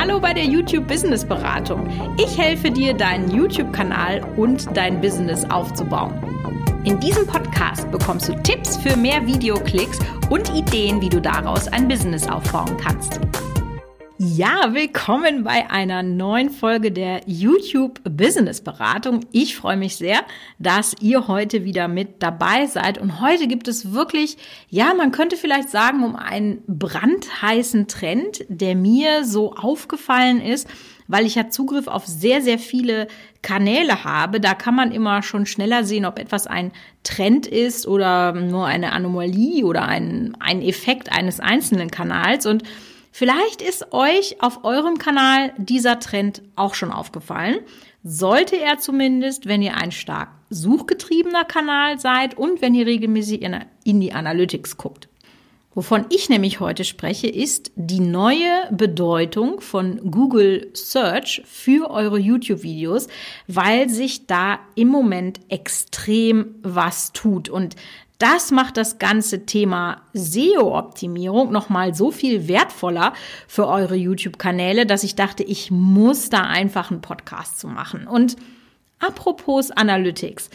Hallo bei der YouTube Business Beratung. Ich helfe dir, deinen YouTube-Kanal und dein Business aufzubauen. In diesem Podcast bekommst du Tipps für mehr Videoklicks und Ideen, wie du daraus ein Business aufbauen kannst. Ja, willkommen bei einer neuen Folge der YouTube Business Beratung. Ich freue mich sehr, dass ihr heute wieder mit dabei seid. Und heute gibt es wirklich, ja, man könnte vielleicht sagen, um einen brandheißen Trend, der mir so aufgefallen ist, weil ich ja Zugriff auf sehr, sehr viele Kanäle habe. Da kann man immer schon schneller sehen, ob etwas ein Trend ist oder nur eine Anomalie oder ein, ein Effekt eines einzelnen Kanals. Und Vielleicht ist euch auf eurem Kanal dieser Trend auch schon aufgefallen. Sollte er zumindest, wenn ihr ein stark suchgetriebener Kanal seid und wenn ihr regelmäßig in die Analytics guckt. Wovon ich nämlich heute spreche, ist die neue Bedeutung von Google Search für eure YouTube-Videos, weil sich da im Moment extrem was tut. Und das macht das ganze Thema SEO-Optimierung nochmal so viel wertvoller für eure YouTube-Kanäle, dass ich dachte, ich muss da einfach einen Podcast zu machen. Und apropos Analytics.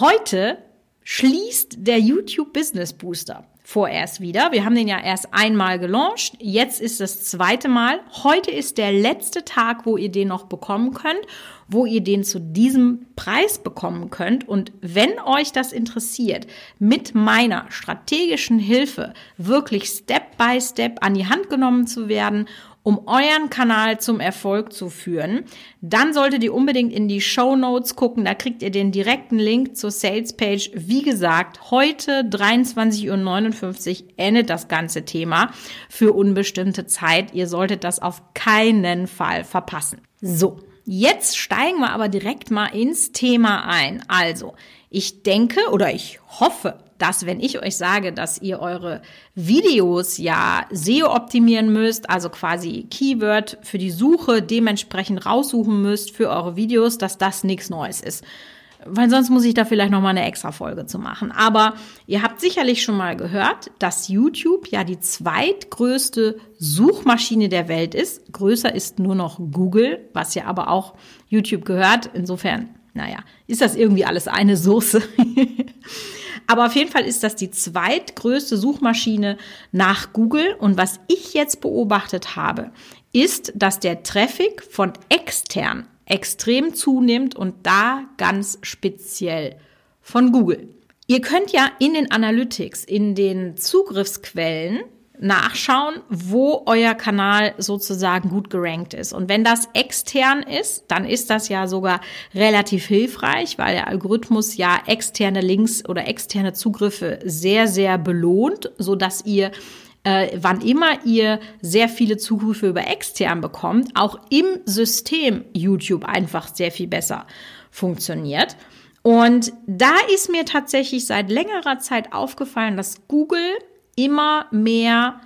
Heute schließt der YouTube Business Booster vorerst wieder. Wir haben den ja erst einmal gelauncht. Jetzt ist das zweite Mal. Heute ist der letzte Tag, wo ihr den noch bekommen könnt, wo ihr den zu diesem Preis bekommen könnt. Und wenn euch das interessiert, mit meiner strategischen Hilfe wirklich Step by Step an die Hand genommen zu werden um euren Kanal zum Erfolg zu führen, dann solltet ihr unbedingt in die Show Notes gucken. Da kriegt ihr den direkten Link zur Sales Page. Wie gesagt, heute 23.59 Uhr endet das ganze Thema für unbestimmte Zeit. Ihr solltet das auf keinen Fall verpassen. So. Jetzt steigen wir aber direkt mal ins Thema ein. Also, ich denke oder ich hoffe, dass wenn ich euch sage, dass ihr eure Videos ja SEO optimieren müsst, also quasi Keyword für die Suche dementsprechend raussuchen müsst für eure Videos, dass das nichts Neues ist. Weil sonst muss ich da vielleicht noch mal eine extra Folge zu machen. Aber ihr habt sicherlich schon mal gehört, dass YouTube ja die zweitgrößte Suchmaschine der Welt ist. Größer ist nur noch Google, was ja aber auch YouTube gehört. Insofern, naja, ist das irgendwie alles eine Soße. Aber auf jeden Fall ist das die zweitgrößte Suchmaschine nach Google. Und was ich jetzt beobachtet habe, ist, dass der Traffic von extern extrem zunimmt und da ganz speziell von Google. Ihr könnt ja in den Analytics, in den Zugriffsquellen nachschauen, wo euer Kanal sozusagen gut gerankt ist. Und wenn das extern ist, dann ist das ja sogar relativ hilfreich, weil der Algorithmus ja externe Links oder externe Zugriffe sehr, sehr belohnt, so dass ihr äh, wann immer ihr sehr viele Zugriffe über extern bekommt, auch im System YouTube einfach sehr viel besser funktioniert. Und da ist mir tatsächlich seit längerer Zeit aufgefallen, dass Google immer mehr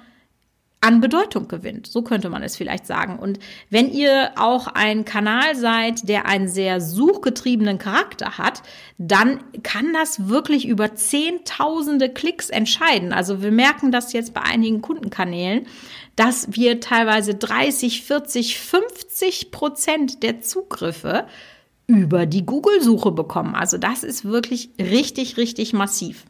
an Bedeutung gewinnt. So könnte man es vielleicht sagen. Und wenn ihr auch ein Kanal seid, der einen sehr suchgetriebenen Charakter hat, dann kann das wirklich über Zehntausende Klicks entscheiden. Also wir merken das jetzt bei einigen Kundenkanälen, dass wir teilweise 30, 40, 50 Prozent der Zugriffe über die Google-Suche bekommen. Also das ist wirklich richtig, richtig massiv.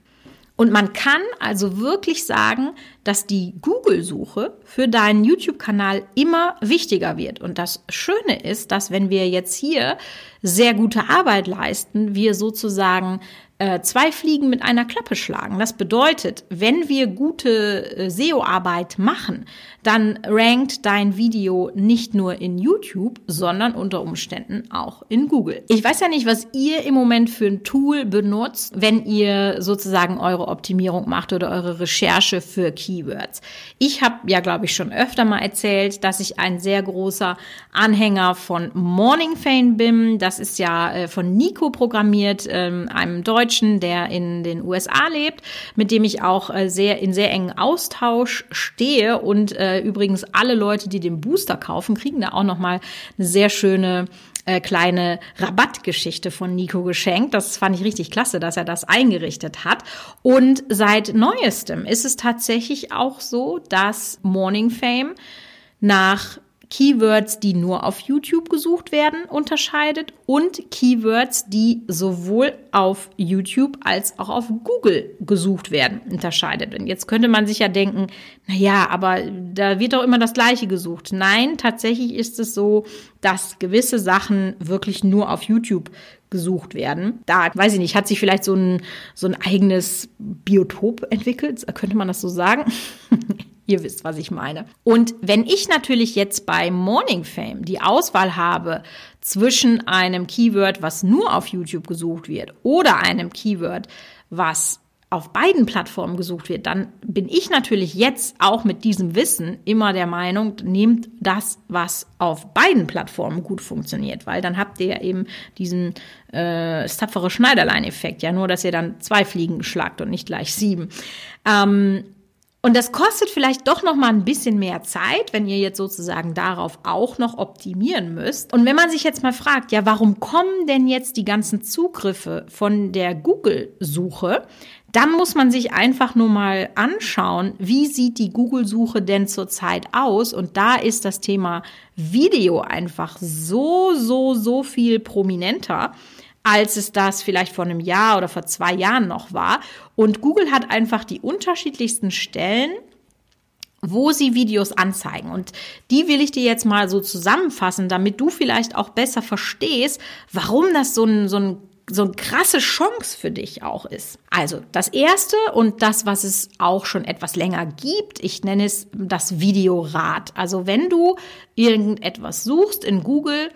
Und man kann also wirklich sagen, dass die Google-Suche für deinen YouTube-Kanal immer wichtiger wird. Und das Schöne ist, dass wenn wir jetzt hier sehr gute Arbeit leisten, wir sozusagen äh, zwei Fliegen mit einer Klappe schlagen. Das bedeutet, wenn wir gute äh, SEO-Arbeit machen, dann rankt dein Video nicht nur in YouTube, sondern unter Umständen auch in Google. Ich weiß ja nicht, was ihr im Moment für ein Tool benutzt, wenn ihr sozusagen eure Optimierung macht oder eure Recherche für Keywords. Ich habe ja, glaube ich, schon öfter mal erzählt, dass ich ein sehr großer Anhänger von Morning Fame bin. Das ist ja äh, von Nico programmiert, ähm, einem Deutschen, der in den USA lebt, mit dem ich auch äh, sehr in sehr engen Austausch stehe und äh, übrigens alle Leute, die den Booster kaufen, kriegen da auch noch mal eine sehr schöne äh, kleine Rabattgeschichte von Nico geschenkt. Das fand ich richtig klasse, dass er das eingerichtet hat. Und seit neuestem ist es tatsächlich auch so, dass Morning Fame nach Keywords, die nur auf YouTube gesucht werden, unterscheidet und Keywords, die sowohl auf YouTube als auch auf Google gesucht werden, unterscheidet. Und jetzt könnte man sich ja denken, na ja, aber da wird doch immer das Gleiche gesucht. Nein, tatsächlich ist es so, dass gewisse Sachen wirklich nur auf YouTube gesucht werden. Da, weiß ich nicht, hat sich vielleicht so ein, so ein eigenes Biotop entwickelt, könnte man das so sagen? Ihr wisst, was ich meine. Und wenn ich natürlich jetzt bei Morning Fame die Auswahl habe zwischen einem Keyword, was nur auf YouTube gesucht wird, oder einem Keyword, was auf beiden Plattformen gesucht wird, dann bin ich natürlich jetzt auch mit diesem Wissen immer der Meinung, nehmt das, was auf beiden Plattformen gut funktioniert, weil dann habt ihr eben diesen äh, tapfere Schneiderlein-Effekt, ja, nur dass ihr dann zwei Fliegen schlagt und nicht gleich sieben. Ähm, und das kostet vielleicht doch noch mal ein bisschen mehr Zeit, wenn ihr jetzt sozusagen darauf auch noch optimieren müsst. Und wenn man sich jetzt mal fragt, ja, warum kommen denn jetzt die ganzen Zugriffe von der Google-Suche? Dann muss man sich einfach nur mal anschauen, wie sieht die Google-Suche denn zurzeit aus? Und da ist das Thema Video einfach so, so, so viel prominenter als es das vielleicht vor einem Jahr oder vor zwei Jahren noch war. Und Google hat einfach die unterschiedlichsten Stellen wo sie Videos anzeigen. Und die will ich dir jetzt mal so zusammenfassen, damit du vielleicht auch besser verstehst, warum das so ein, so ein so eine krasse Chance für dich auch ist. Also das erste und das, was es auch schon etwas länger gibt, ich nenne es das Videorad. Also wenn du irgendetwas suchst in Google,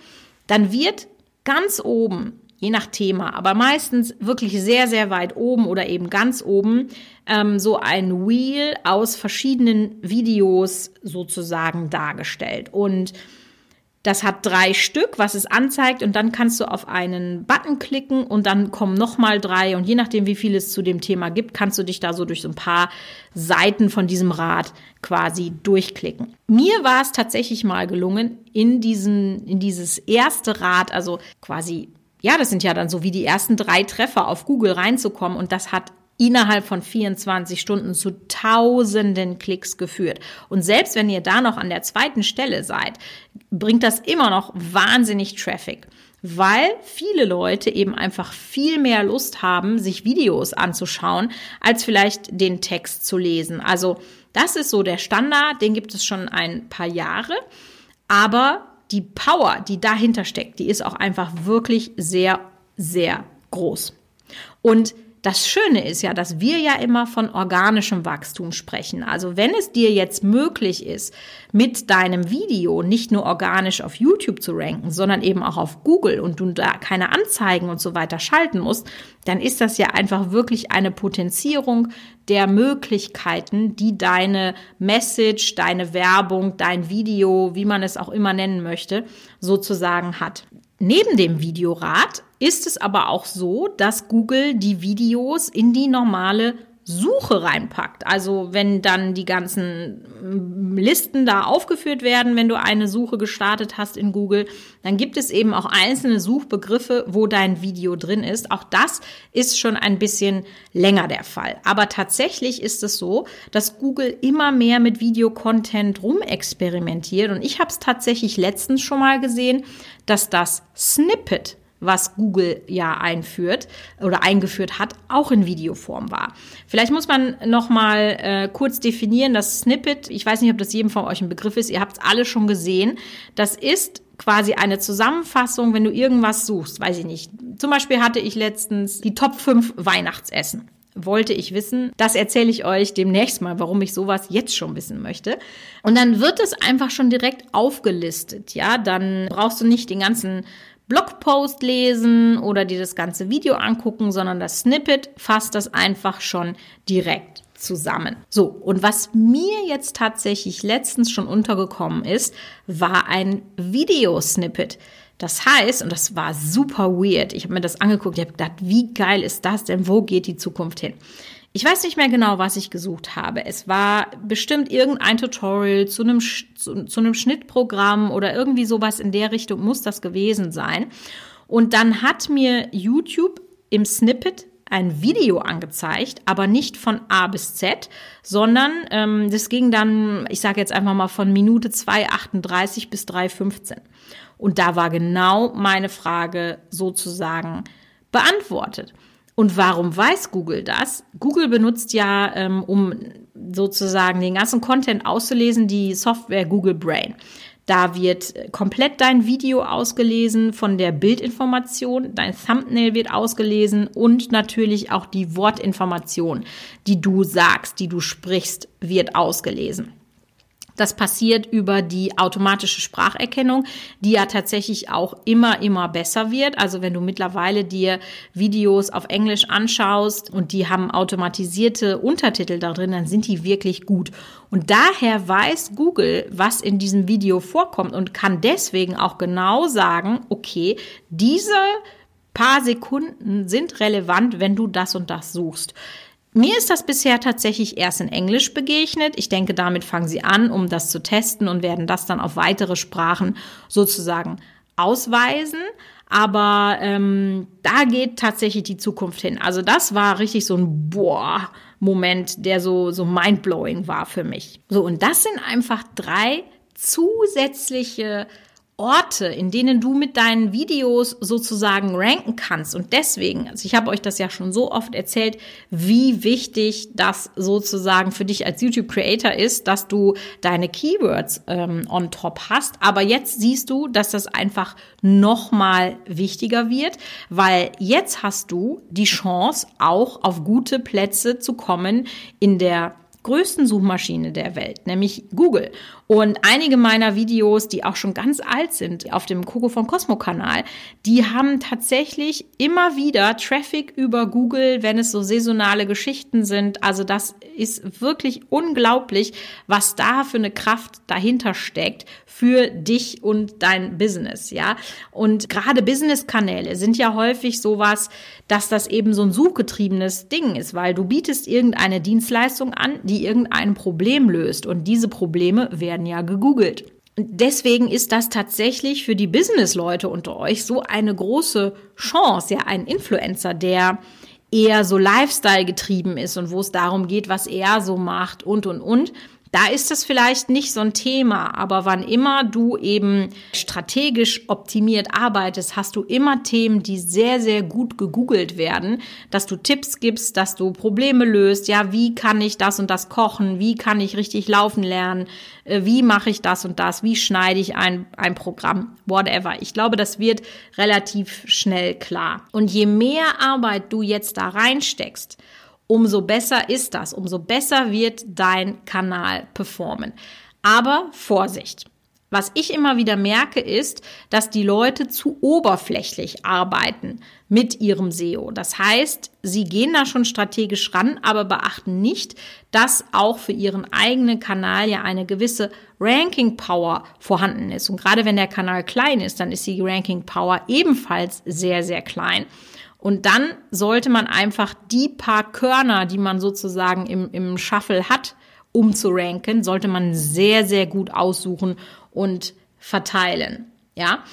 dann wird ganz oben je nach Thema, aber meistens wirklich sehr, sehr weit oben oder eben ganz oben, ähm, so ein Wheel aus verschiedenen Videos sozusagen dargestellt. Und das hat drei Stück, was es anzeigt, und dann kannst du auf einen Button klicken und dann kommen nochmal drei. Und je nachdem, wie viel es zu dem Thema gibt, kannst du dich da so durch so ein paar Seiten von diesem Rad quasi durchklicken. Mir war es tatsächlich mal gelungen, in diesen, in dieses erste Rad, also quasi ja, das sind ja dann so wie die ersten drei Treffer auf Google reinzukommen und das hat innerhalb von 24 Stunden zu tausenden Klicks geführt. Und selbst wenn ihr da noch an der zweiten Stelle seid, bringt das immer noch wahnsinnig Traffic, weil viele Leute eben einfach viel mehr Lust haben, sich Videos anzuschauen, als vielleicht den Text zu lesen. Also das ist so der Standard, den gibt es schon ein paar Jahre. Aber die Power, die dahinter steckt, die ist auch einfach wirklich sehr, sehr groß. Und das Schöne ist ja, dass wir ja immer von organischem Wachstum sprechen. Also wenn es dir jetzt möglich ist, mit deinem Video nicht nur organisch auf YouTube zu ranken, sondern eben auch auf Google und du da keine Anzeigen und so weiter schalten musst, dann ist das ja einfach wirklich eine Potenzierung der Möglichkeiten, die deine Message, deine Werbung, dein Video, wie man es auch immer nennen möchte, sozusagen hat. Neben dem Videorad ist es aber auch so, dass Google die Videos in die normale Suche reinpackt. Also wenn dann die ganzen mm, Listen da aufgeführt werden, wenn du eine Suche gestartet hast in Google, dann gibt es eben auch einzelne Suchbegriffe, wo dein Video drin ist. Auch das ist schon ein bisschen länger der Fall. Aber tatsächlich ist es so, dass Google immer mehr mit Videocontent rumexperimentiert. Und ich habe es tatsächlich letztens schon mal gesehen, dass das Snippet was Google ja einführt oder eingeführt hat, auch in Videoform war. Vielleicht muss man noch mal äh, kurz definieren, das Snippet, ich weiß nicht, ob das jedem von euch ein Begriff ist, ihr habt es alle schon gesehen, das ist quasi eine Zusammenfassung, wenn du irgendwas suchst, weiß ich nicht. Zum Beispiel hatte ich letztens die Top 5 Weihnachtsessen wollte ich wissen. Das erzähle ich euch demnächst mal, warum ich sowas jetzt schon wissen möchte. Und dann wird es einfach schon direkt aufgelistet. Ja, dann brauchst du nicht den ganzen Blogpost lesen oder dir das ganze Video angucken, sondern das Snippet fasst das einfach schon direkt zusammen. So, und was mir jetzt tatsächlich letztens schon untergekommen ist, war ein Videosnippet. Das heißt, und das war super weird, ich habe mir das angeguckt, ich habe gedacht, wie geil ist das denn, wo geht die Zukunft hin? Ich weiß nicht mehr genau, was ich gesucht habe. Es war bestimmt irgendein Tutorial zu einem, zu, zu einem Schnittprogramm oder irgendwie sowas in der Richtung muss das gewesen sein. Und dann hat mir YouTube im Snippet ein Video angezeigt, aber nicht von A bis Z, sondern ähm, das ging dann, ich sage jetzt einfach mal von Minute 2,38 bis 3,15. Und da war genau meine Frage sozusagen beantwortet. Und warum weiß Google das? Google benutzt ja, ähm, um sozusagen den ganzen Content auszulesen, die Software Google Brain. Da wird komplett dein Video ausgelesen von der Bildinformation, dein Thumbnail wird ausgelesen und natürlich auch die Wortinformation, die du sagst, die du sprichst, wird ausgelesen. Das passiert über die automatische Spracherkennung, die ja tatsächlich auch immer, immer besser wird. Also wenn du mittlerweile dir Videos auf Englisch anschaust und die haben automatisierte Untertitel da drin, dann sind die wirklich gut. Und daher weiß Google, was in diesem Video vorkommt und kann deswegen auch genau sagen, okay, diese paar Sekunden sind relevant, wenn du das und das suchst. Mir ist das bisher tatsächlich erst in Englisch begegnet. Ich denke, damit fangen sie an, um das zu testen und werden das dann auf weitere Sprachen sozusagen ausweisen. Aber ähm, da geht tatsächlich die Zukunft hin. Also das war richtig so ein Boah. Moment, der so, so mindblowing war für mich. So, und das sind einfach drei zusätzliche Orte, in denen du mit deinen Videos sozusagen ranken kannst. Und deswegen, also ich habe euch das ja schon so oft erzählt, wie wichtig das sozusagen für dich als YouTube-Creator ist, dass du deine Keywords ähm, on top hast. Aber jetzt siehst du, dass das einfach nochmal wichtiger wird, weil jetzt hast du die Chance, auch auf gute Plätze zu kommen in der größten Suchmaschine der Welt, nämlich Google. Und einige meiner Videos, die auch schon ganz alt sind, auf dem Coco von Cosmo Kanal, die haben tatsächlich immer wieder Traffic über Google, wenn es so saisonale Geschichten sind. Also das ist wirklich unglaublich, was da für eine Kraft dahinter steckt für dich und dein Business, ja. Und gerade Business-Kanäle sind ja häufig sowas, dass das eben so ein suchgetriebenes Ding ist, weil du bietest irgendeine Dienstleistung an, die irgendein Problem löst und diese Probleme werden werden ja gegoogelt. Deswegen ist das tatsächlich für die Business-Leute unter euch so eine große Chance, ja, ein Influencer, der eher so Lifestyle getrieben ist und wo es darum geht, was er so macht und, und, und. Da ist das vielleicht nicht so ein Thema, aber wann immer du eben strategisch optimiert arbeitest, hast du immer Themen, die sehr, sehr gut gegoogelt werden, dass du Tipps gibst, dass du Probleme löst. Ja, wie kann ich das und das kochen? Wie kann ich richtig laufen lernen? Äh, wie mache ich das und das? Wie schneide ich ein, ein Programm? Whatever. Ich glaube, das wird relativ schnell klar. Und je mehr Arbeit du jetzt da reinsteckst, umso besser ist das, umso besser wird dein Kanal performen. Aber Vorsicht! Was ich immer wieder merke, ist, dass die Leute zu oberflächlich arbeiten mit ihrem SEO. Das heißt, sie gehen da schon strategisch ran, aber beachten nicht, dass auch für ihren eigenen Kanal ja eine gewisse Ranking Power vorhanden ist. Und gerade wenn der Kanal klein ist, dann ist die Ranking Power ebenfalls sehr, sehr klein. Und dann sollte man einfach die paar Körner, die man sozusagen im, im Shuffle hat, um zu ranken, sollte man sehr, sehr gut aussuchen und verteilen. Ja.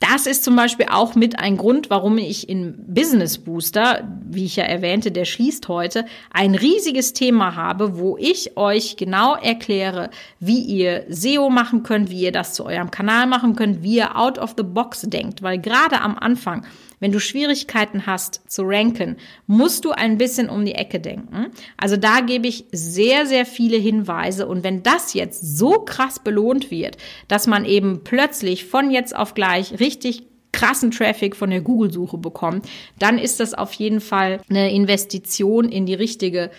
Das ist zum Beispiel auch mit ein Grund, warum ich in Business Booster, wie ich ja erwähnte, der schließt heute, ein riesiges Thema habe, wo ich euch genau erkläre, wie ihr SEO machen könnt, wie ihr das zu eurem Kanal machen könnt, wie ihr out of the box denkt, weil gerade am Anfang wenn du Schwierigkeiten hast zu ranken, musst du ein bisschen um die Ecke denken. Also da gebe ich sehr, sehr viele Hinweise. Und wenn das jetzt so krass belohnt wird, dass man eben plötzlich von jetzt auf gleich richtig krassen Traffic von der Google-Suche bekommt, dann ist das auf jeden Fall eine Investition in die richtige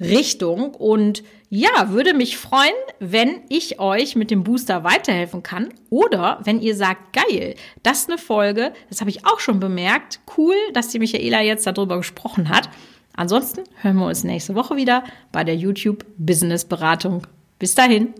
Richtung. Und ja, würde mich freuen, wenn ich euch mit dem Booster weiterhelfen kann. Oder wenn ihr sagt, geil, das ist eine Folge, das habe ich auch schon bemerkt. Cool, dass die Michaela jetzt darüber gesprochen hat. Ansonsten hören wir uns nächste Woche wieder bei der YouTube Business Beratung. Bis dahin.